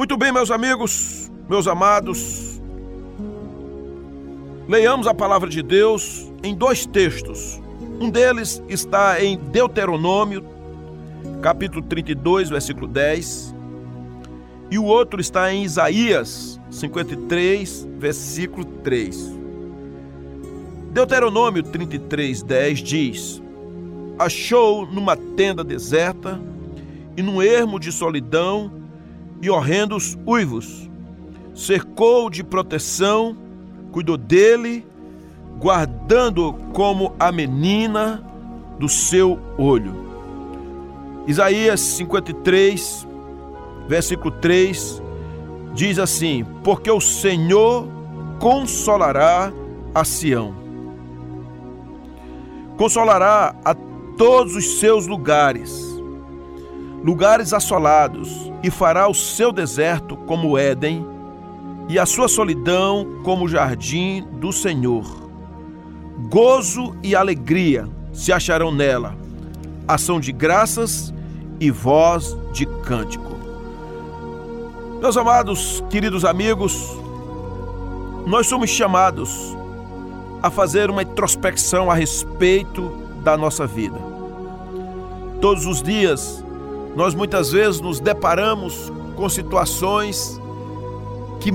Muito bem, meus amigos, meus amados. Leiamos a palavra de Deus em dois textos. Um deles está em Deuteronômio, capítulo 32, versículo 10. E o outro está em Isaías 53, versículo 3. Deuteronômio 33, 10 diz: Achou numa tenda deserta e num ermo de solidão e horrendos uivos. Cercou de proteção, cuidou dele, guardando como a menina do seu olho. Isaías 53, versículo 3, diz assim: Porque o Senhor consolará a Sião, consolará a todos os seus lugares, lugares assolados, e fará o seu deserto como Éden e a sua solidão como o jardim do Senhor. Gozo e alegria se acharão nela, ação de graças e voz de cântico. Meus amados, queridos amigos, nós somos chamados a fazer uma introspecção a respeito da nossa vida. Todos os dias nós muitas vezes nos deparamos com situações que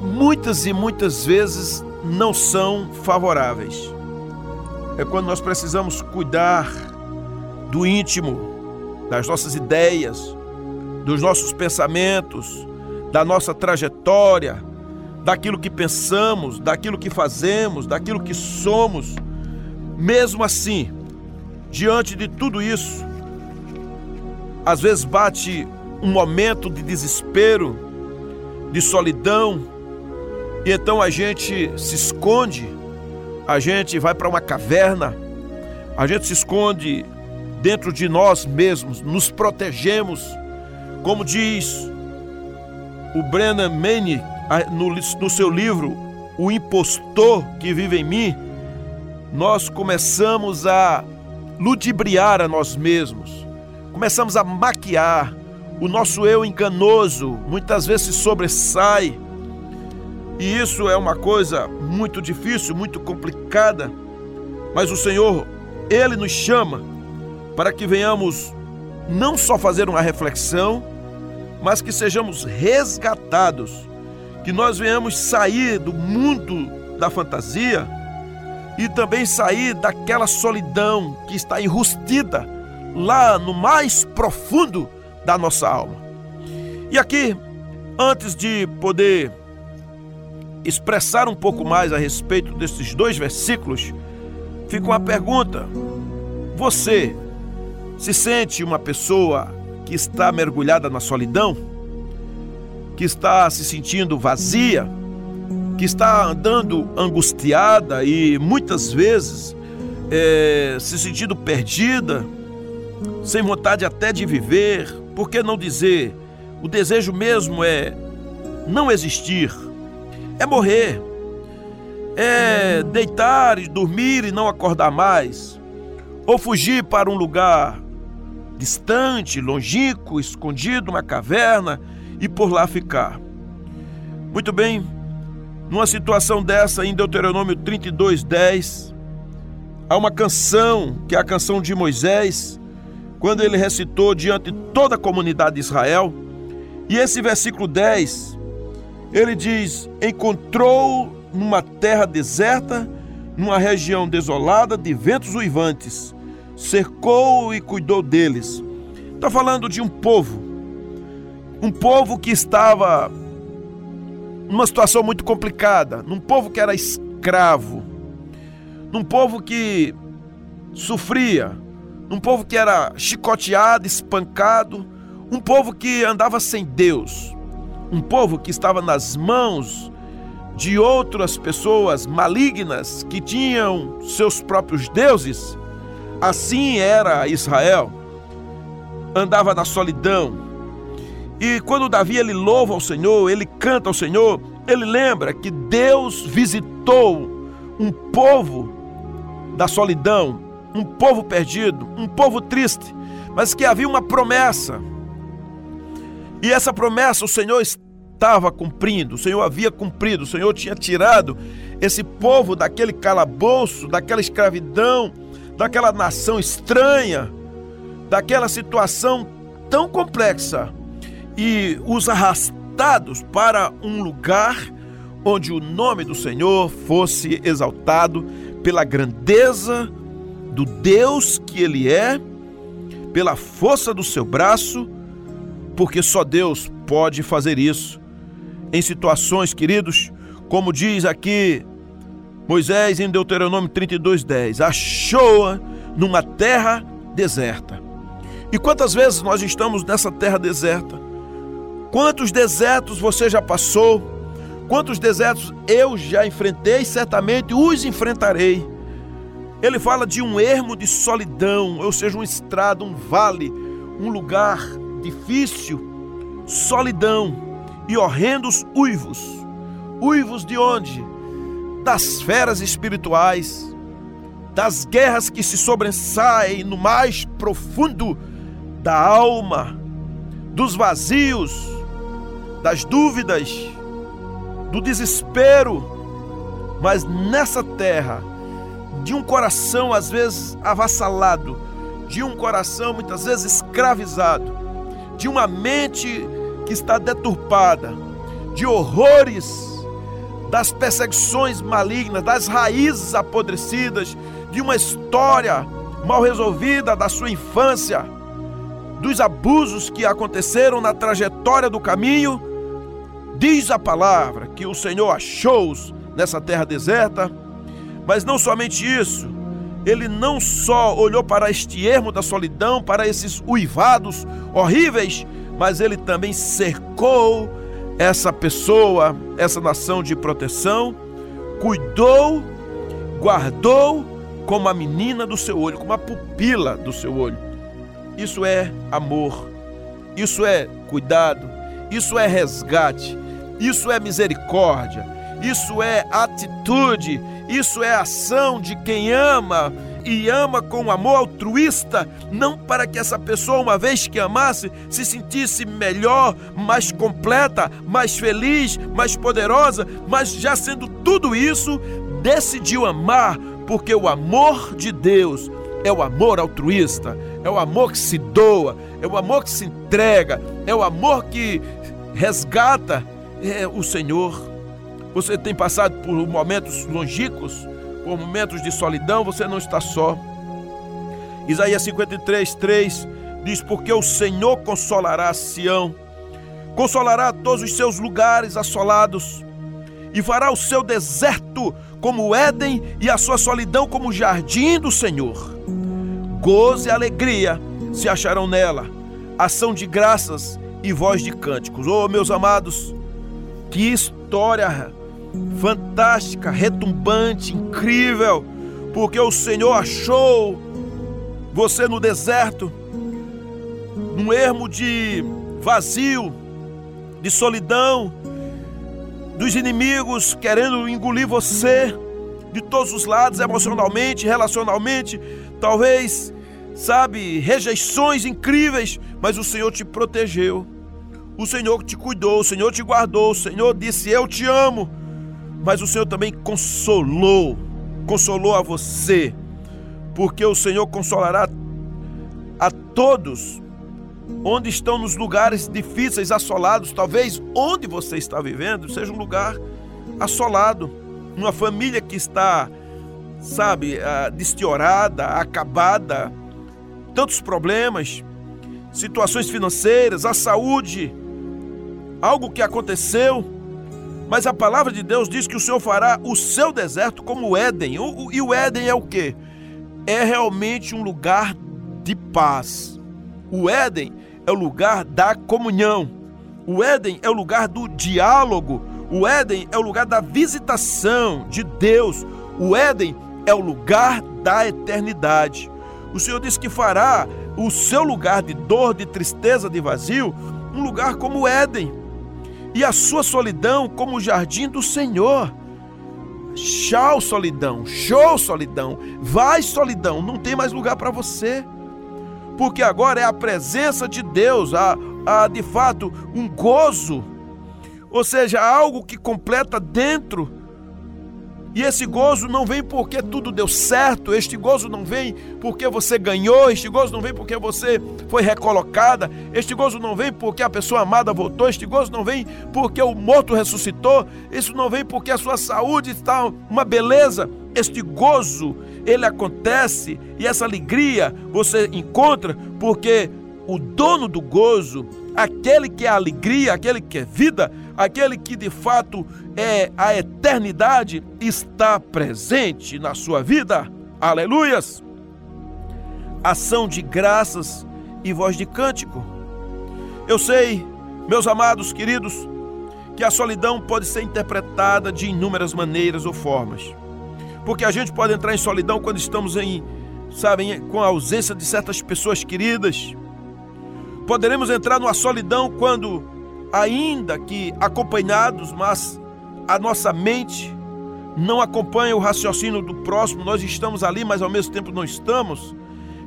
muitas e muitas vezes não são favoráveis. É quando nós precisamos cuidar do íntimo, das nossas ideias, dos nossos pensamentos, da nossa trajetória, daquilo que pensamos, daquilo que fazemos, daquilo que somos. Mesmo assim, diante de tudo isso, às vezes bate um momento de desespero, de solidão, e então a gente se esconde, a gente vai para uma caverna, a gente se esconde dentro de nós mesmos, nos protegemos, como diz o Brennan Manning no, no seu livro O Impostor que Vive em Mim, nós começamos a ludibriar a nós mesmos começamos a maquiar, o nosso eu enganoso muitas vezes se sobressai. E isso é uma coisa muito difícil, muito complicada. Mas o Senhor, Ele nos chama para que venhamos não só fazer uma reflexão, mas que sejamos resgatados, que nós venhamos sair do mundo da fantasia e também sair daquela solidão que está enrustida lá no mais profundo da nossa alma. E aqui, antes de poder expressar um pouco mais a respeito desses dois versículos, fica uma pergunta. Você se sente uma pessoa que está mergulhada na solidão? Que está se sentindo vazia? Que está andando angustiada e muitas vezes é, se sentindo perdida? Sem vontade até de viver, por que não dizer? O desejo mesmo é não existir, é morrer, é deitar e dormir e não acordar mais, ou fugir para um lugar distante, longínquo, escondido, uma caverna e por lá ficar. Muito bem, numa situação dessa, em Deuteronômio 32, 10, há uma canção, que é a canção de Moisés, quando ele recitou diante de toda a comunidade de Israel. E esse versículo 10, ele diz: Encontrou numa terra deserta, numa região desolada de ventos uivantes, cercou e cuidou deles. Está falando de um povo, um povo que estava numa situação muito complicada, num povo que era escravo, num povo que sofria, um povo que era chicoteado, espancado, um povo que andava sem Deus, um povo que estava nas mãos de outras pessoas malignas que tinham seus próprios deuses. Assim era Israel. Andava na solidão. E quando Davi ele louva ao Senhor, ele canta ao Senhor, ele lembra que Deus visitou um povo da solidão, um povo perdido, um povo triste, mas que havia uma promessa. E essa promessa o Senhor estava cumprindo, o Senhor havia cumprido, o Senhor tinha tirado esse povo daquele calabouço, daquela escravidão, daquela nação estranha, daquela situação tão complexa e os arrastados para um lugar onde o nome do Senhor fosse exaltado pela grandeza do Deus que Ele é, pela força do seu braço, porque só Deus pode fazer isso. Em situações, queridos, como diz aqui Moisés em Deuteronômio 32:10, achou-a numa terra deserta. E quantas vezes nós estamos nessa terra deserta? Quantos desertos você já passou? Quantos desertos eu já enfrentei? Certamente os enfrentarei. Ele fala de um ermo de solidão, ou seja, um estrado, um vale, um lugar difícil, solidão e horrendos uivos. Uivos de onde? Das feras espirituais, das guerras que se sobressaem no mais profundo da alma, dos vazios, das dúvidas, do desespero, mas nessa terra, de um coração às vezes avassalado, de um coração muitas vezes escravizado, de uma mente que está deturpada, de horrores, das perseguições malignas, das raízes apodrecidas, de uma história mal resolvida da sua infância dos abusos que aconteceram na trajetória do caminho, diz a palavra que o Senhor achou-os nessa terra deserta, mas não somente isso, ele não só olhou para este ermo da solidão, para esses uivados horríveis, mas ele também cercou essa pessoa, essa nação de proteção, cuidou, guardou como a menina do seu olho, como a pupila do seu olho. Isso é amor, isso é cuidado, isso é resgate, isso é misericórdia, isso é atitude, isso é ação de quem ama e ama com amor altruísta, não para que essa pessoa, uma vez que amasse, se sentisse melhor, mais completa, mais feliz, mais poderosa, mas já sendo tudo isso, decidiu amar, porque o amor de Deus é o amor altruísta, é o amor que se doa, é o amor que se entrega, é o amor que resgata. É o Senhor. Você tem passado por momentos longínquos, por momentos de solidão, você não está só. Isaías 53, 3 diz: Porque o Senhor consolará Sião, consolará todos os seus lugares assolados, e fará o seu deserto como Éden e a sua solidão como jardim do Senhor gozo e alegria se acharão nela, ação de graças e voz de cânticos. Oh, meus amados, que história fantástica, retumbante, incrível, porque o Senhor achou você no deserto, num ermo de vazio, de solidão, dos inimigos querendo engolir você de todos os lados, emocionalmente, relacionalmente, talvez sabe, rejeições incríveis, mas o Senhor te protegeu. O Senhor te cuidou, o Senhor te guardou, o Senhor disse: Eu te amo. Mas o Senhor também consolou, consolou a você, porque o Senhor consolará a todos onde estão nos lugares difíceis, assolados, talvez onde você está vivendo seja um lugar assolado, uma família que está, sabe, ah, destiorada, acabada, tantos problemas, situações financeiras, a saúde, algo que aconteceu. Mas a palavra de Deus diz que o Senhor fará o seu deserto como o Éden. E o Éden é o que? É realmente um lugar de paz. O Éden é o lugar da comunhão. O Éden é o lugar do diálogo. O Éden é o lugar da visitação de Deus. O Éden é o lugar da eternidade. O Senhor disse que fará o seu lugar de dor, de tristeza, de vazio, um lugar como o Éden, e a sua solidão como o jardim do Senhor. Tchau, solidão, show, solidão, vai, solidão, não tem mais lugar para você, porque agora é a presença de Deus, a, a de fato um gozo, ou seja, algo que completa dentro e esse gozo não vem porque tudo deu certo, este gozo não vem porque você ganhou, este gozo não vem porque você foi recolocada, este gozo não vem porque a pessoa amada voltou, este gozo não vem porque o morto ressuscitou, isso não vem porque a sua saúde está uma beleza. Este gozo, ele acontece e essa alegria você encontra porque o dono do gozo, aquele que é alegria, aquele que é vida, aquele que de fato é a eternidade, está presente na sua vida. Aleluias! Ação de graças e voz de cântico. Eu sei, meus amados queridos, que a solidão pode ser interpretada de inúmeras maneiras ou formas. Porque a gente pode entrar em solidão quando estamos em, sabem, com a ausência de certas pessoas queridas. Poderemos entrar numa solidão quando ainda que acompanhados, mas a nossa mente não acompanha o raciocínio do próximo, nós estamos ali, mas ao mesmo tempo não estamos.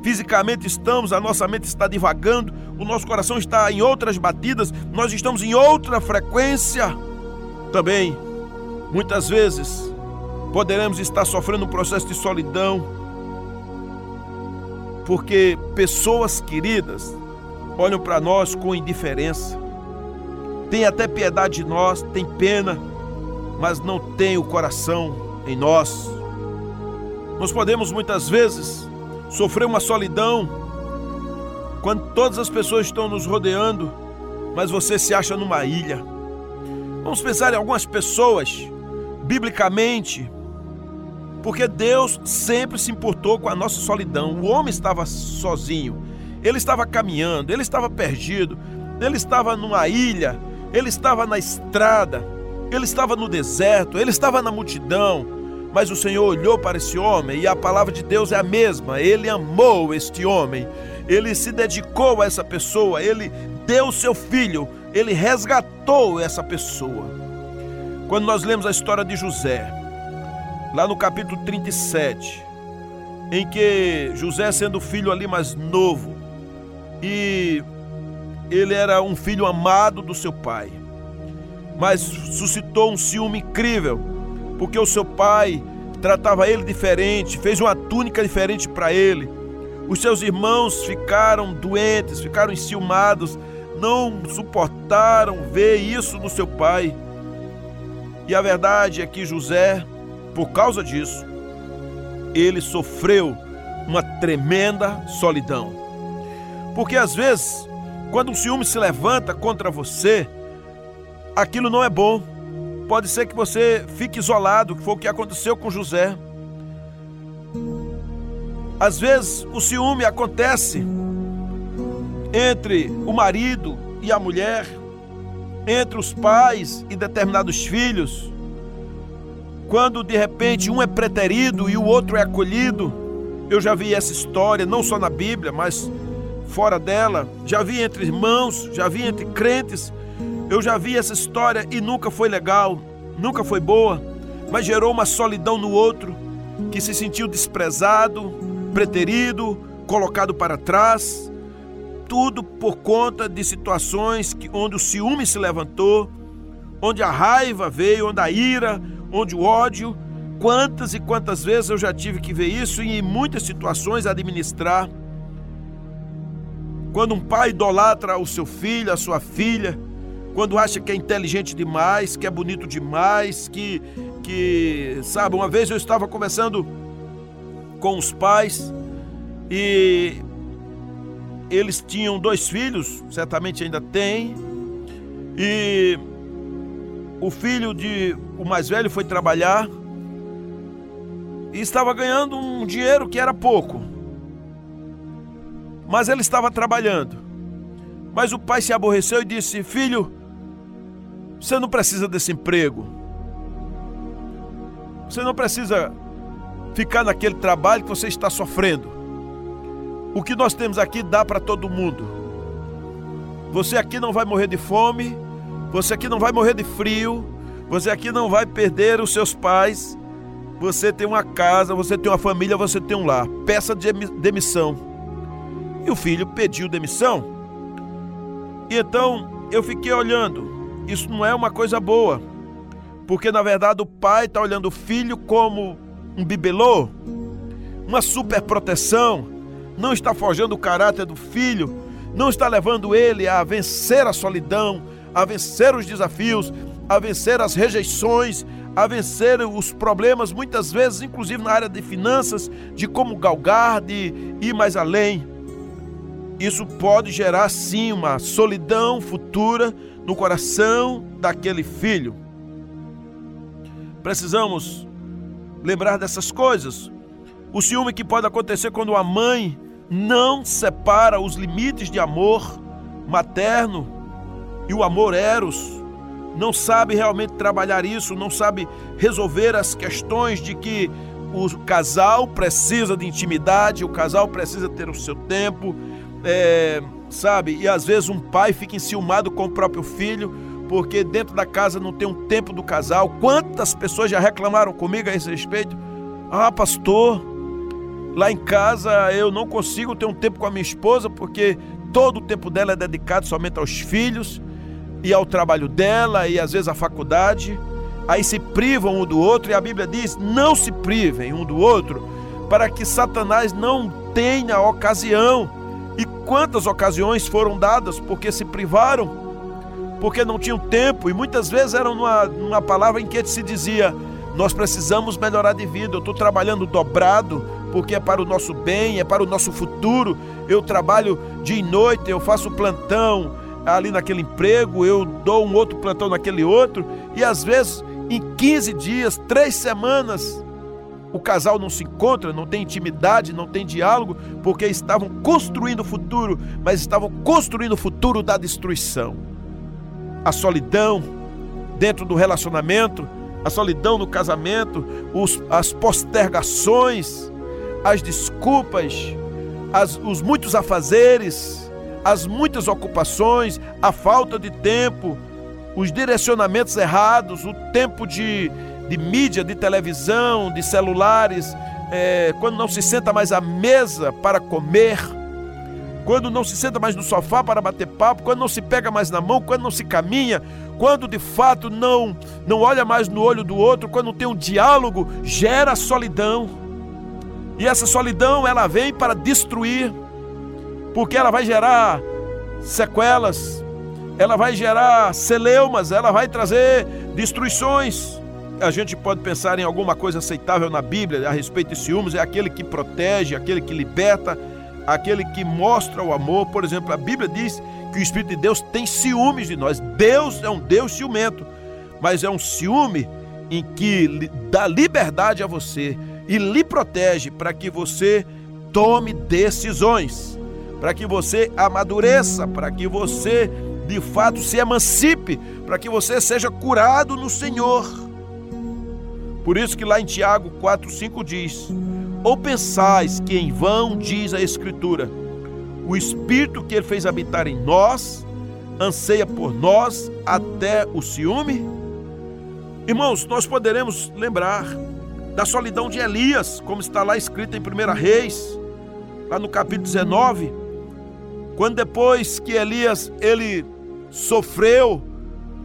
Fisicamente estamos, a nossa mente está divagando, o nosso coração está em outras batidas, nós estamos em outra frequência. Também, muitas vezes, poderemos estar sofrendo um processo de solidão, porque pessoas queridas olham para nós com indiferença tem até piedade de nós, tem pena, mas não tem o coração em nós. Nós podemos muitas vezes sofrer uma solidão quando todas as pessoas estão nos rodeando, mas você se acha numa ilha. Vamos pensar em algumas pessoas, biblicamente, porque Deus sempre se importou com a nossa solidão. O homem estava sozinho, ele estava caminhando, ele estava perdido, ele estava numa ilha, ele estava na estrada, ele estava no deserto, ele estava na multidão, mas o Senhor olhou para esse homem e a palavra de Deus é a mesma. Ele amou este homem, ele se dedicou a essa pessoa, ele deu seu filho, ele resgatou essa pessoa. Quando nós lemos a história de José, lá no capítulo 37, em que José, sendo filho ali mais novo, e ele era um filho amado do seu pai, mas suscitou um ciúme incrível, porque o seu pai tratava ele diferente, fez uma túnica diferente para ele. Os seus irmãos ficaram doentes, ficaram enciumados, não suportaram ver isso no seu pai. E a verdade é que José, por causa disso, ele sofreu uma tremenda solidão. Porque às vezes quando o ciúme se levanta contra você, aquilo não é bom. Pode ser que você fique isolado, que foi o que aconteceu com José. Às vezes o ciúme acontece entre o marido e a mulher, entre os pais e determinados filhos. Quando de repente um é preterido e o outro é acolhido. Eu já vi essa história, não só na Bíblia, mas fora dela, já vi entre irmãos, já vi entre crentes. Eu já vi essa história e nunca foi legal, nunca foi boa, mas gerou uma solidão no outro que se sentiu desprezado, preterido, colocado para trás. Tudo por conta de situações que, onde o ciúme se levantou, onde a raiva veio, onde a ira, onde o ódio. Quantas e quantas vezes eu já tive que ver isso e em muitas situações administrar quando um pai idolatra o seu filho, a sua filha, quando acha que é inteligente demais, que é bonito demais, que, que sabe, uma vez eu estava conversando com os pais e eles tinham dois filhos, certamente ainda têm, e o filho de o mais velho foi trabalhar e estava ganhando um dinheiro que era pouco. Mas ele estava trabalhando. Mas o pai se aborreceu e disse: Filho, você não precisa desse emprego. Você não precisa ficar naquele trabalho que você está sofrendo. O que nós temos aqui dá para todo mundo. Você aqui não vai morrer de fome, você aqui não vai morrer de frio, você aqui não vai perder os seus pais. Você tem uma casa, você tem uma família, você tem um lar. Peça demissão e o filho pediu demissão. E então eu fiquei olhando. Isso não é uma coisa boa, porque na verdade o pai está olhando o filho como um bibelô, uma super proteção, não está forjando o caráter do filho, não está levando ele a vencer a solidão, a vencer os desafios, a vencer as rejeições, a vencer os problemas, muitas vezes, inclusive na área de finanças, de como galgar, de ir mais além. Isso pode gerar sim uma solidão futura no coração daquele filho. Precisamos lembrar dessas coisas. O ciúme que pode acontecer quando a mãe não separa os limites de amor materno e o amor eros, não sabe realmente trabalhar isso, não sabe resolver as questões de que o casal precisa de intimidade, o casal precisa ter o seu tempo, é, sabe? E às vezes um pai fica enciumado com o próprio filho, porque dentro da casa não tem um tempo do casal. Quantas pessoas já reclamaram comigo a esse respeito? Ah, pastor, lá em casa eu não consigo ter um tempo com a minha esposa porque todo o tempo dela é dedicado somente aos filhos e ao trabalho dela e às vezes à faculdade. Aí se privam um do outro e a Bíblia diz: não se privem um do outro, para que Satanás não tenha ocasião. Quantas ocasiões foram dadas porque se privaram? Porque não tinham tempo, e muitas vezes eram numa, numa palavra em que se dizia: Nós precisamos melhorar de vida, eu estou trabalhando dobrado, porque é para o nosso bem, é para o nosso futuro. Eu trabalho dia e noite, eu faço plantão, ali naquele emprego, eu dou um outro plantão naquele outro, e às vezes em 15 dias, três semanas, o casal não se encontra, não tem intimidade, não tem diálogo, porque estavam construindo o futuro, mas estavam construindo o futuro da destruição. A solidão dentro do relacionamento, a solidão no casamento, os, as postergações, as desculpas, as, os muitos afazeres, as muitas ocupações, a falta de tempo, os direcionamentos errados, o tempo de, de mídia, de televisão, de celulares, é, quando não se senta mais à mesa para comer, quando não se senta mais no sofá para bater papo, quando não se pega mais na mão, quando não se caminha, quando de fato não não olha mais no olho do outro, quando não tem um diálogo, gera solidão. E essa solidão ela vem para destruir porque ela vai gerar sequelas, ela vai gerar celeumas, ela vai trazer destruições. A gente pode pensar em alguma coisa aceitável na Bíblia a respeito de ciúmes, é aquele que protege, aquele que liberta, aquele que mostra o amor. Por exemplo, a Bíblia diz que o Espírito de Deus tem ciúmes de nós. Deus é um Deus ciumento, mas é um ciúme em que dá liberdade a você e lhe protege para que você tome decisões para que você amadureça, para que você de fato se emancipe, para que você seja curado no Senhor. Por isso que lá em Tiago 4:5 diz: Ou pensais que em vão diz a escritura, o espírito que ele fez habitar em nós anseia por nós até o ciúme? Irmãos, nós poderemos lembrar da solidão de Elias, como está lá escrito em 1 Reis, lá no capítulo 19, quando depois que Elias ele sofreu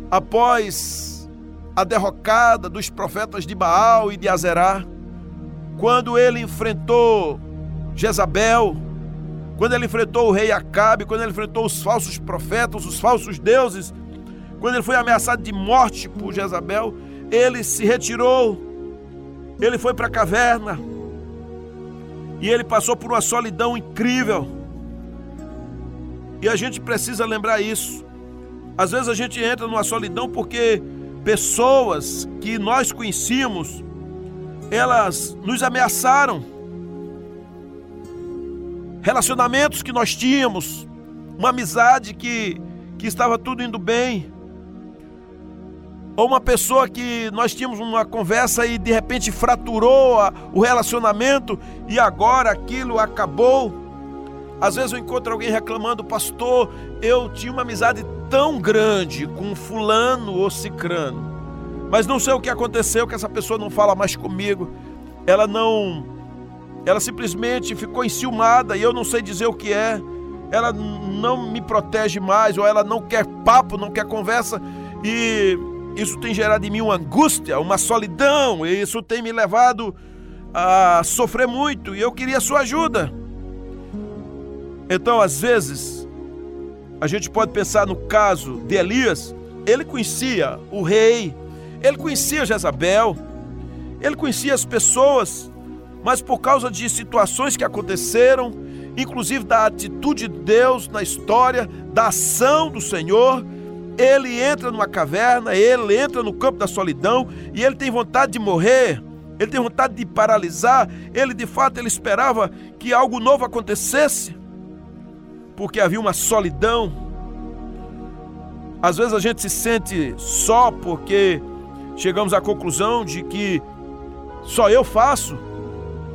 após a derrocada dos profetas de Baal e de Azerá, quando ele enfrentou Jezabel, quando ele enfrentou o rei Acabe, quando ele enfrentou os falsos profetas, os falsos deuses, quando ele foi ameaçado de morte por Jezabel, ele se retirou, ele foi para a caverna e ele passou por uma solidão incrível. E a gente precisa lembrar isso. Às vezes a gente entra numa solidão porque pessoas que nós conhecíamos, elas nos ameaçaram. Relacionamentos que nós tínhamos, uma amizade que, que estava tudo indo bem. Ou uma pessoa que nós tínhamos uma conversa e de repente fraturou a, o relacionamento e agora aquilo acabou. Às vezes eu encontro alguém reclamando, pastor, eu tinha uma amizade tão grande com fulano ou cicrano, mas não sei o que aconteceu, que essa pessoa não fala mais comigo, ela não, ela simplesmente ficou enciumada e eu não sei dizer o que é, ela não me protege mais, ou ela não quer papo, não quer conversa, e isso tem gerado em mim uma angústia, uma solidão, e isso tem me levado a sofrer muito, e eu queria sua ajuda. Então, às vezes, a gente pode pensar no caso de Elias, ele conhecia o rei, ele conhecia Jezabel, ele conhecia as pessoas, mas por causa de situações que aconteceram, inclusive da atitude de Deus na história, da ação do Senhor, ele entra numa caverna, ele entra no campo da solidão e ele tem vontade de morrer, ele tem vontade de paralisar, ele de fato ele esperava que algo novo acontecesse, porque havia uma solidão. Às vezes a gente se sente só porque chegamos à conclusão de que só eu faço,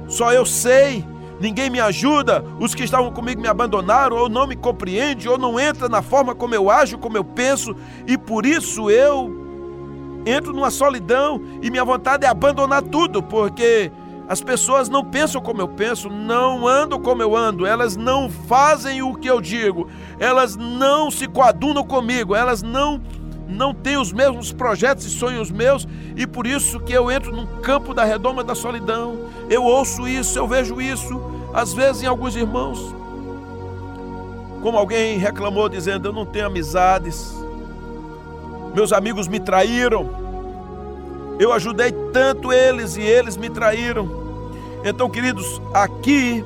só eu sei, ninguém me ajuda, os que estavam comigo me abandonaram, ou não me compreende, ou não entra na forma como eu ajo, como eu penso, e por isso eu entro numa solidão e minha vontade é abandonar tudo, porque as pessoas não pensam como eu penso, não andam como eu ando, elas não fazem o que eu digo, elas não se coadunam comigo, elas não não têm os mesmos projetos e sonhos meus, e por isso que eu entro num campo da redoma da solidão. Eu ouço isso, eu vejo isso, às vezes em alguns irmãos. Como alguém reclamou dizendo: "Eu não tenho amizades. Meus amigos me traíram. Eu ajudei tanto eles e eles me traíram. Então, queridos, aqui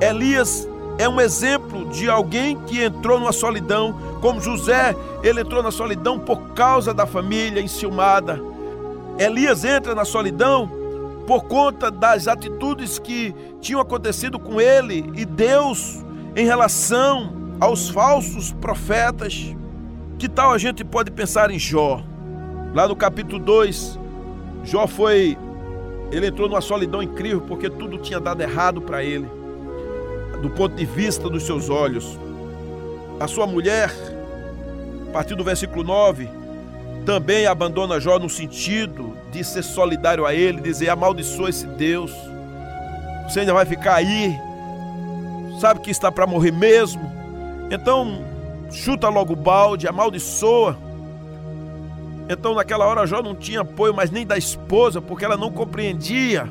Elias é um exemplo de alguém que entrou numa solidão, como José, ele entrou na solidão por causa da família enciumada. Elias entra na solidão por conta das atitudes que tinham acontecido com ele e Deus em relação aos falsos profetas. Que tal a gente pode pensar em Jó? Lá no capítulo 2, Jó foi. Ele entrou numa solidão incrível porque tudo tinha dado errado para ele, do ponto de vista dos seus olhos. A sua mulher, a partir do versículo 9, também abandona Jó no sentido de ser solidário a ele, dizer: amaldiçoa esse Deus, você ainda vai ficar aí, sabe que está para morrer mesmo, então chuta logo o balde, amaldiçoa. Então, naquela hora, Jó não tinha apoio mais nem da esposa, porque ela não compreendia.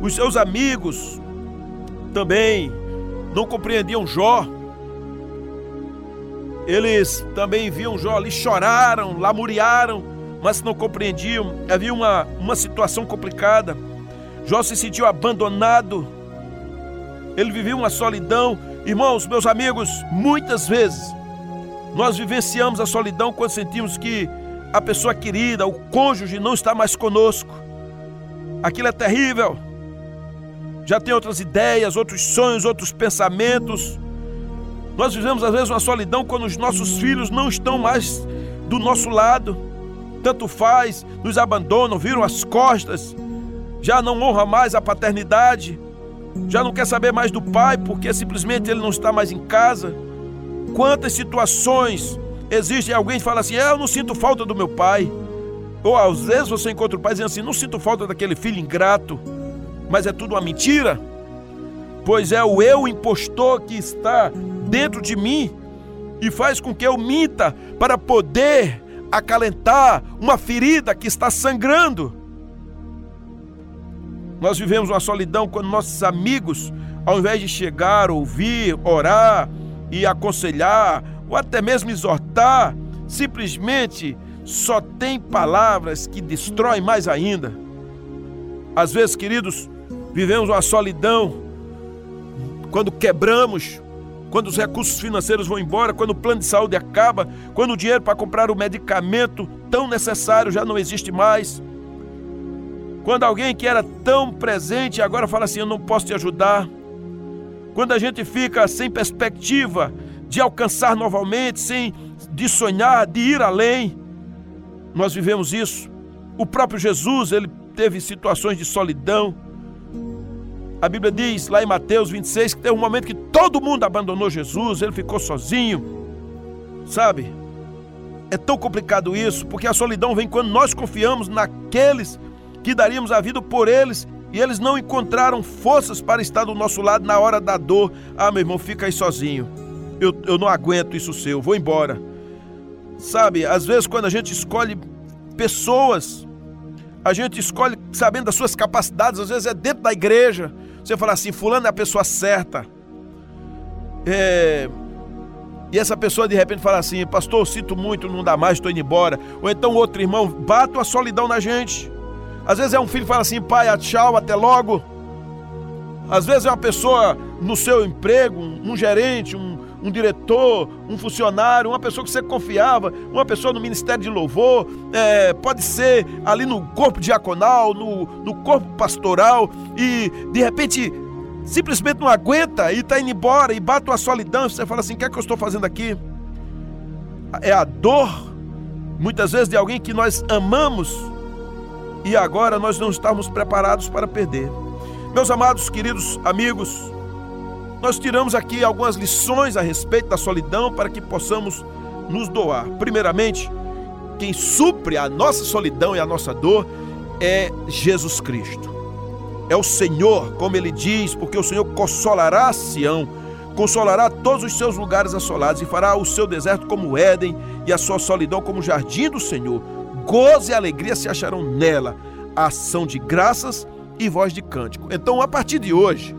Os seus amigos também não compreendiam Jó. Eles também viam Jó ali, choraram, lamuriaram, mas não compreendiam. Havia uma, uma situação complicada. Jó se sentiu abandonado. Ele vivia uma solidão. Irmãos, meus amigos, muitas vezes nós vivenciamos a solidão quando sentimos que a pessoa querida, o cônjuge não está mais conosco. Aquilo é terrível. Já tem outras ideias, outros sonhos, outros pensamentos. Nós vivemos às vezes uma solidão quando os nossos filhos não estão mais do nosso lado. Tanto faz, nos abandonam, viram as costas, já não honra mais a paternidade, já não quer saber mais do pai porque simplesmente ele não está mais em casa. Quantas situações Existe alguém que fala assim: é, Eu não sinto falta do meu pai. Ou às vezes você encontra o pai dizendo assim: Não sinto falta daquele filho ingrato. Mas é tudo uma mentira. Pois é o eu impostor que está dentro de mim e faz com que eu minta para poder acalentar uma ferida que está sangrando. Nós vivemos uma solidão quando nossos amigos, ao invés de chegar, ouvir, orar e aconselhar, ou até mesmo simplesmente só tem palavras que destroem mais ainda. Às vezes, queridos, vivemos uma solidão quando quebramos, quando os recursos financeiros vão embora, quando o plano de saúde acaba, quando o dinheiro para comprar o medicamento tão necessário já não existe mais. Quando alguém que era tão presente agora fala assim: Eu não posso te ajudar. Quando a gente fica sem perspectiva de alcançar novamente, sem de sonhar, de ir além. Nós vivemos isso. O próprio Jesus, ele teve situações de solidão. A Bíblia diz lá em Mateus 26 que teve um momento que todo mundo abandonou Jesus, ele ficou sozinho. Sabe? É tão complicado isso, porque a solidão vem quando nós confiamos naqueles que daríamos a vida por eles e eles não encontraram forças para estar do nosso lado na hora da dor. Ah, meu irmão, fica aí sozinho. eu, eu não aguento isso seu, vou embora. Sabe, às vezes quando a gente escolhe pessoas, a gente escolhe sabendo das suas capacidades, às vezes é dentro da igreja. Você fala assim, fulano é a pessoa certa. É... E essa pessoa de repente fala assim, pastor, sinto muito, não dá mais, estou indo embora. Ou então outro irmão, bate a solidão na gente. Às vezes é um filho que fala assim, pai, tchau, até logo. Às vezes é uma pessoa no seu emprego, um gerente, um, um diretor, um funcionário, uma pessoa que você confiava, uma pessoa no ministério de louvor, é, pode ser ali no corpo diaconal, no, no corpo pastoral, e de repente simplesmente não aguenta e está indo embora e bate uma solidão, e você fala assim: o que é que eu estou fazendo aqui? É a dor, muitas vezes, de alguém que nós amamos e agora nós não estamos preparados para perder. Meus amados, queridos amigos, nós tiramos aqui algumas lições a respeito da solidão para que possamos nos doar. Primeiramente, quem supre a nossa solidão e a nossa dor é Jesus Cristo. É o Senhor, como ele diz, porque o Senhor consolará Sião, consolará todos os seus lugares assolados e fará o seu deserto como Éden e a sua solidão como jardim do Senhor. Gozo e alegria se acharão nela, ação de graças e voz de cântico. Então, a partir de hoje,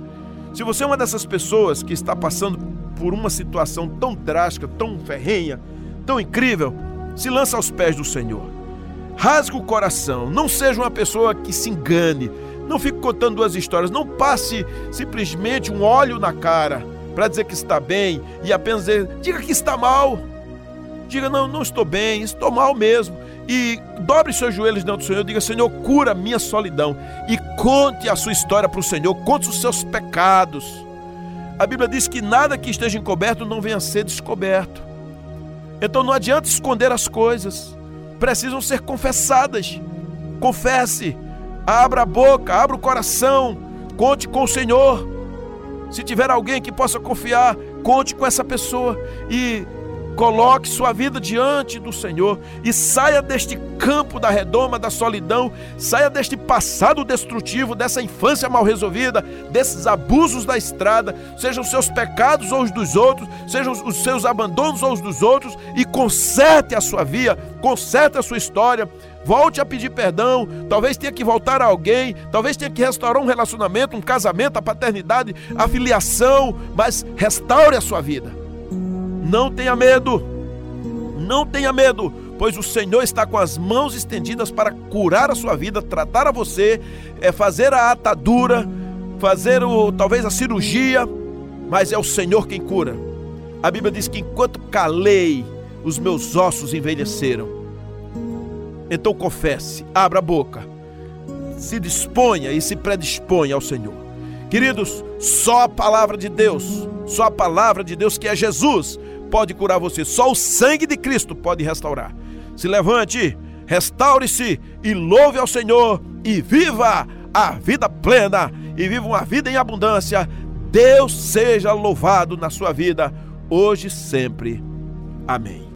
se você é uma dessas pessoas que está passando por uma situação tão drástica, tão ferrenha, tão incrível, se lança aos pés do Senhor. Rasgue o coração, não seja uma pessoa que se engane, não fique contando duas histórias, não passe simplesmente um óleo na cara para dizer que está bem e apenas dizer, diga que está mal. Diga, não, não estou bem, estou mal mesmo. E dobre seus joelhos diante do Senhor, diga, Senhor, cura minha solidão. E conte a sua história para o Senhor, conte os seus pecados. A Bíblia diz que nada que esteja encoberto não venha a ser descoberto. Então não adianta esconder as coisas, precisam ser confessadas. Confesse, abra a boca, abra o coração, conte com o Senhor. Se tiver alguém que possa confiar, conte com essa pessoa e Coloque sua vida diante do Senhor e saia deste campo da redoma da solidão, saia deste passado destrutivo, dessa infância mal resolvida, desses abusos da estrada, sejam seus pecados ou os dos outros, sejam os seus abandonos ou os dos outros, e conserte a sua via, conserte a sua história. Volte a pedir perdão, talvez tenha que voltar a alguém, talvez tenha que restaurar um relacionamento, um casamento, a paternidade, a filiação, mas restaure a sua vida. Não tenha medo, não tenha medo, pois o Senhor está com as mãos estendidas para curar a sua vida, tratar a você, é fazer a atadura, fazer o talvez a cirurgia, mas é o Senhor quem cura. A Bíblia diz que enquanto calei, os meus ossos envelheceram. Então confesse, abra a boca, se disponha e se predisponha ao Senhor. Queridos, só a palavra de Deus, só a palavra de Deus que é Jesus, pode curar você, só o sangue de Cristo pode restaurar. Se levante, restaure-se e louve ao Senhor e viva a vida plena e viva uma vida em abundância. Deus seja louvado na sua vida, hoje e sempre. Amém.